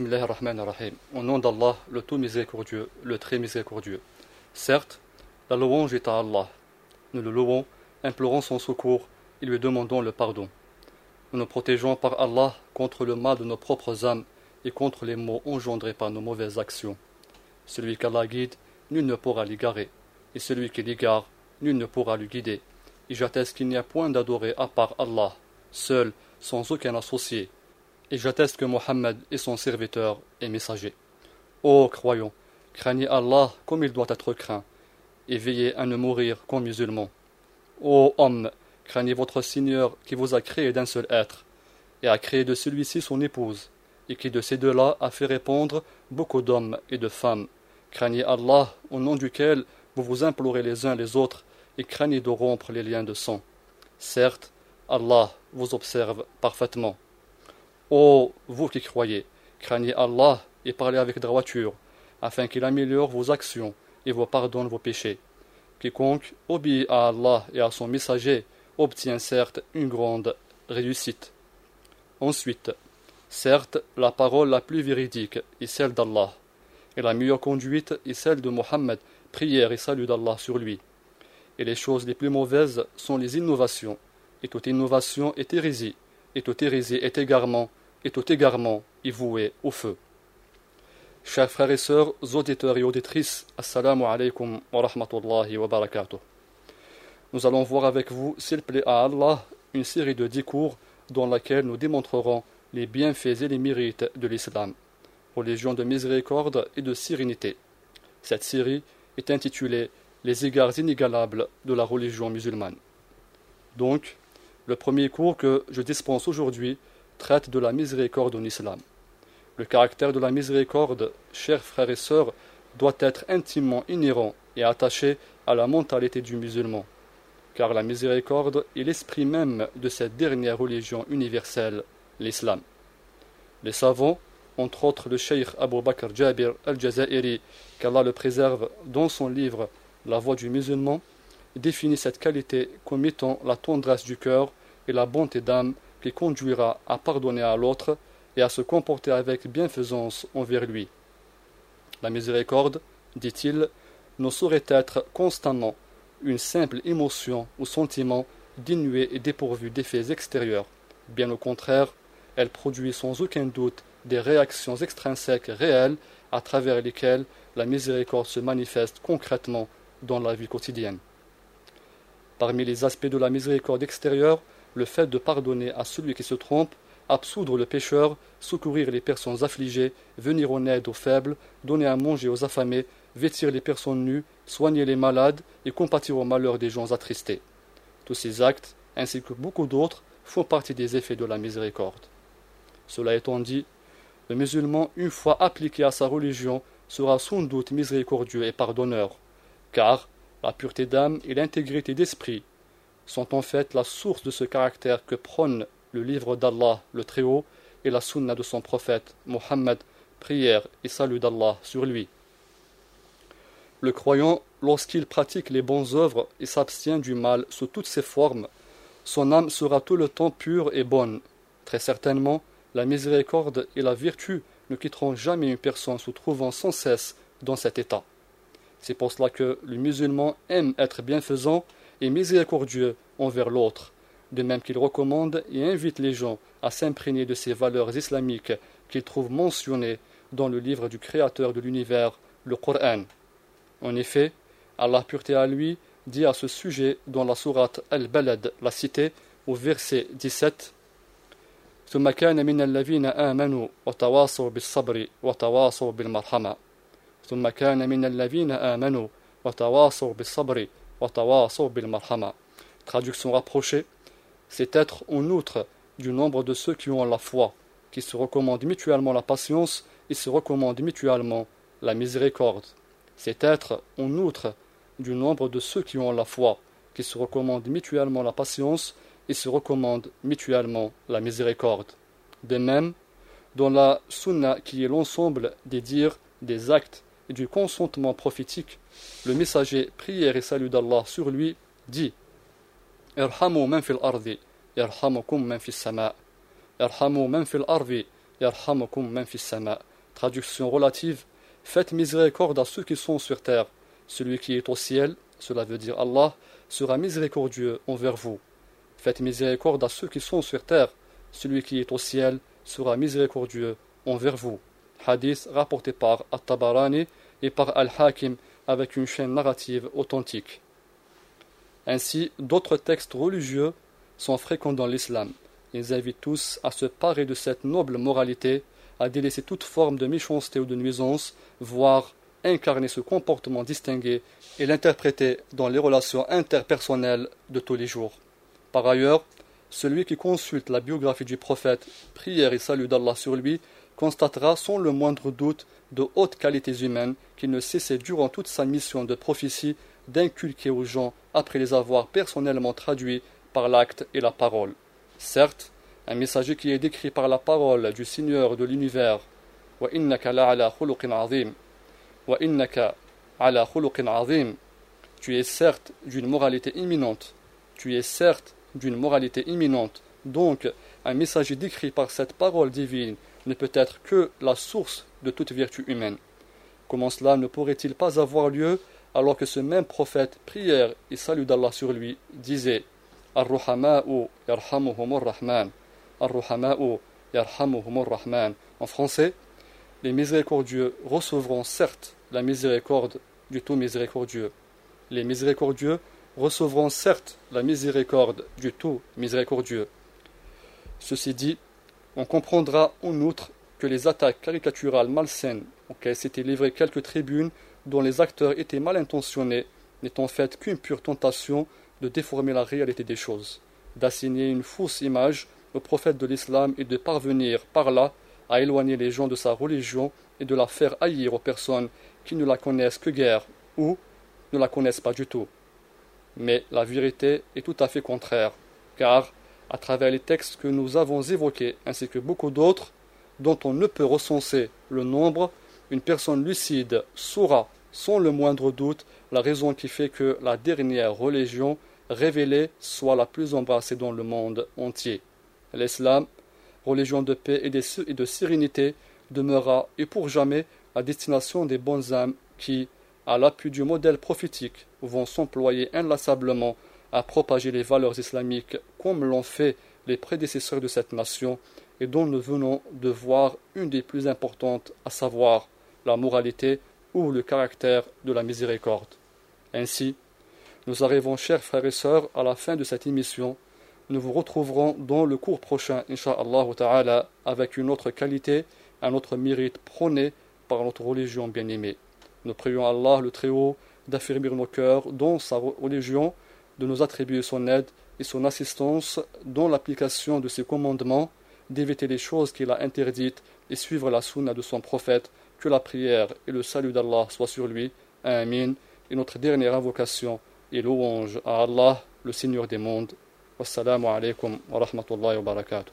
Au nom d'Allah, le tout miséricordieux, le très miséricordieux. Certes, la louange est à Allah. Nous le louons, implorons son secours et lui demandons le pardon. Nous nous protégeons par Allah contre le mal de nos propres âmes et contre les maux engendrés par nos mauvaises actions. Celui qu'Allah guide, nul ne pourra l'égarer, et celui qui l'égare, nul ne pourra lui guider. Et j'atteste qu'il n'y a point d'adoré à part Allah, seul, sans aucun associé. Et j'atteste que Mohammed est son serviteur et messager. Ô croyons, craignez Allah comme il doit être craint, et veillez à ne mourir qu'en musulman. Ô homme, craignez votre Seigneur qui vous a créé d'un seul être, et a créé de celui-ci son épouse, et qui de ces deux-là a fait répondre beaucoup d'hommes et de femmes. Craignez Allah, au nom duquel vous vous implorez les uns les autres, et craignez de rompre les liens de sang. Certes, Allah vous observe parfaitement. Ô vous qui croyez, craignez Allah et parlez avec droiture, afin qu'il améliore vos actions et vous pardonne vos péchés. Quiconque obéit à Allah et à son messager obtient certes une grande réussite. Ensuite, certes, la parole la plus véridique est celle d'Allah, et la meilleure conduite est celle de Mohammed, prière et salut d'Allah sur lui. Et les choses les plus mauvaises sont les innovations, et toute innovation est hérésie, et toute hérésie est égarement, et tout égarement est voué au feu. Chers frères et sœurs, auditeurs et auditrices, Assalamu alaikum wa rahmatullahi wa barakatuh. Nous allons voir avec vous, s'il plaît à Allah, une série de dix cours dans laquelle nous démontrerons les bienfaits et les mérites de l'islam, religion de miséricorde et de sérénité. Cette série est intitulée Les égards inégalables de la religion musulmane. Donc, le premier cours que je dispense aujourd'hui traite de la miséricorde en islam. Le caractère de la miséricorde, chers frères et sœurs, doit être intimement inhérent et attaché à la mentalité du musulman, car la miséricorde est l'esprit même de cette dernière religion universelle, l'islam. Les savants, entre autres le cheikh Abu Bakr Jabir al-Jazairi, qu'Allah le préserve dans son livre La voix du musulman, définit cette qualité comme étant la tendresse du cœur et la bonté d'âme qui conduira à pardonner à l'autre et à se comporter avec bienfaisance envers lui. La miséricorde, dit-il, ne saurait être constamment une simple émotion ou sentiment dénué et dépourvu d'effets extérieurs. Bien au contraire, elle produit sans aucun doute des réactions extrinsèques réelles à travers lesquelles la miséricorde se manifeste concrètement dans la vie quotidienne. Parmi les aspects de la miséricorde extérieure, le fait de pardonner à celui qui se trompe, absoudre le pécheur, secourir les personnes affligées, venir en aide aux faibles, donner à manger aux affamés, vêtir les personnes nues, soigner les malades et compatir au malheur des gens attristés. Tous ces actes, ainsi que beaucoup d'autres, font partie des effets de la miséricorde. Cela étant dit, le musulman, une fois appliqué à sa religion, sera sans doute miséricordieux et pardonneur, car la pureté d'âme et l'intégrité d'esprit sont en fait la source de ce caractère que prône le livre d'Allah le Très-Haut et la sunna de son prophète Mohammed, prière et salut d'Allah sur lui. Le croyant, lorsqu'il pratique les bonnes œuvres et s'abstient du mal sous toutes ses formes, son âme sera tout le temps pure et bonne. Très certainement, la miséricorde et la vertu ne quitteront jamais une personne se trouvant sans cesse dans cet état. C'est pour cela que le musulman aime être bienfaisant et miséricordieux envers l'autre, de même qu'il recommande et invite les gens à s'imprégner de ces valeurs islamiques qu'il trouve mentionnées dans le livre du Créateur de l'univers, le Coran. En effet, Allah pureté à lui dit à ce sujet dans la sourate Al-Balad, la cité, au verset 17 ثم كان من الذين آمنوا وتواصوا بالصبر Traduction rapprochée, c'est être en outre du nombre de ceux qui ont la foi, qui se recommandent mutuellement la patience et se recommandent mutuellement la miséricorde. C'est être en outre du nombre de ceux qui ont la foi, qui se recommandent mutuellement la patience et se recommandent mutuellement la miséricorde. De même, dans la sunna qui est l'ensemble des dires, des actes du consentement prophétique, le messager, prière et salut d'Allah sur lui, dit Irhamu man fil ardi, irhamukum man fis sama. Irhamu man fil ardi, yarhamukum fis sama. Traduction relative Faites miséricorde à ceux qui sont sur terre. Celui qui est au ciel, cela veut dire Allah, sera miséricordieux envers vous. Faites miséricorde à ceux qui sont sur terre. Celui qui est au ciel sera miséricordieux envers vous. Hadith rapporté par At-Tabarani et par Al-Hakim avec une chaîne narrative authentique. Ainsi, d'autres textes religieux sont fréquents dans l'islam. Ils invitent tous à se parer de cette noble moralité, à délaisser toute forme de méchanceté ou de nuisance, voire incarner ce comportement distingué et l'interpréter dans les relations interpersonnelles de tous les jours. Par ailleurs, celui qui consulte la biographie du prophète, prière et salut d'Allah sur lui, constatera sans le moindre doute de hautes qualités humaines qu'il ne cessait durant toute sa mission de prophétie d'inculquer aux gens après les avoir personnellement traduits par l'acte et la parole. Certes, un messager qui est décrit par la parole du Seigneur de l'univers, tu es certes d'une moralité imminente, tu es certes d'une moralité imminente, donc un messager décrit par cette parole divine ne peut être que la source de toute vertu humaine. Comment cela ne pourrait-il pas avoir lieu alors que ce même prophète, prière et salut d'Allah sur lui, disait Ar-Ruhama'u rahman Ar-Ruhama'u rahman En français, les miséricordieux recevront certes la miséricorde du tout miséricordieux. Les miséricordieux recevront certes la miséricorde du tout miséricordieux. Ceci dit, on comprendra en outre que les attaques caricaturales malsaines auxquelles s'étaient livrées quelques tribunes dont les acteurs étaient mal intentionnés n'est en fait qu'une pure tentation de déformer la réalité des choses, d'assigner une fausse image au prophète de l'islam et de parvenir par là à éloigner les gens de sa religion et de la faire haïr aux personnes qui ne la connaissent que guère ou ne la connaissent pas du tout. Mais la vérité est tout à fait contraire, car à travers les textes que nous avons évoqués, ainsi que beaucoup d'autres, dont on ne peut recenser le nombre, une personne lucide saura sans le moindre doute la raison qui fait que la dernière religion révélée soit la plus embrassée dans le monde entier. L'islam, religion de paix et de sérénité, demeura et pour jamais la destination des bonnes âmes qui, à l'appui du modèle prophétique, vont s'employer inlassablement à propager les valeurs islamiques comme l'ont fait les prédécesseurs de cette nation et dont nous venons de voir une des plus importantes, à savoir la moralité ou le caractère de la miséricorde. Ainsi, nous arrivons, chers frères et sœurs, à la fin de cette émission. Nous vous retrouverons dans le cours prochain, Inch'Allah ta'ala, avec une autre qualité, un autre mérite prôné par notre religion bien-aimée. Nous prions Allah le Très-Haut d'affirmer nos cœurs dans sa religion de nous attribuer son aide et son assistance dans l'application de ses commandements, d'éviter les choses qu'il a interdites et suivre la sunna de son prophète, que la prière et le salut d'Allah soient sur lui. Amin. Et notre dernière invocation et louange à Allah, le Seigneur des mondes. Wassalamu alaikum wa rahmatullahi wa barakatuh.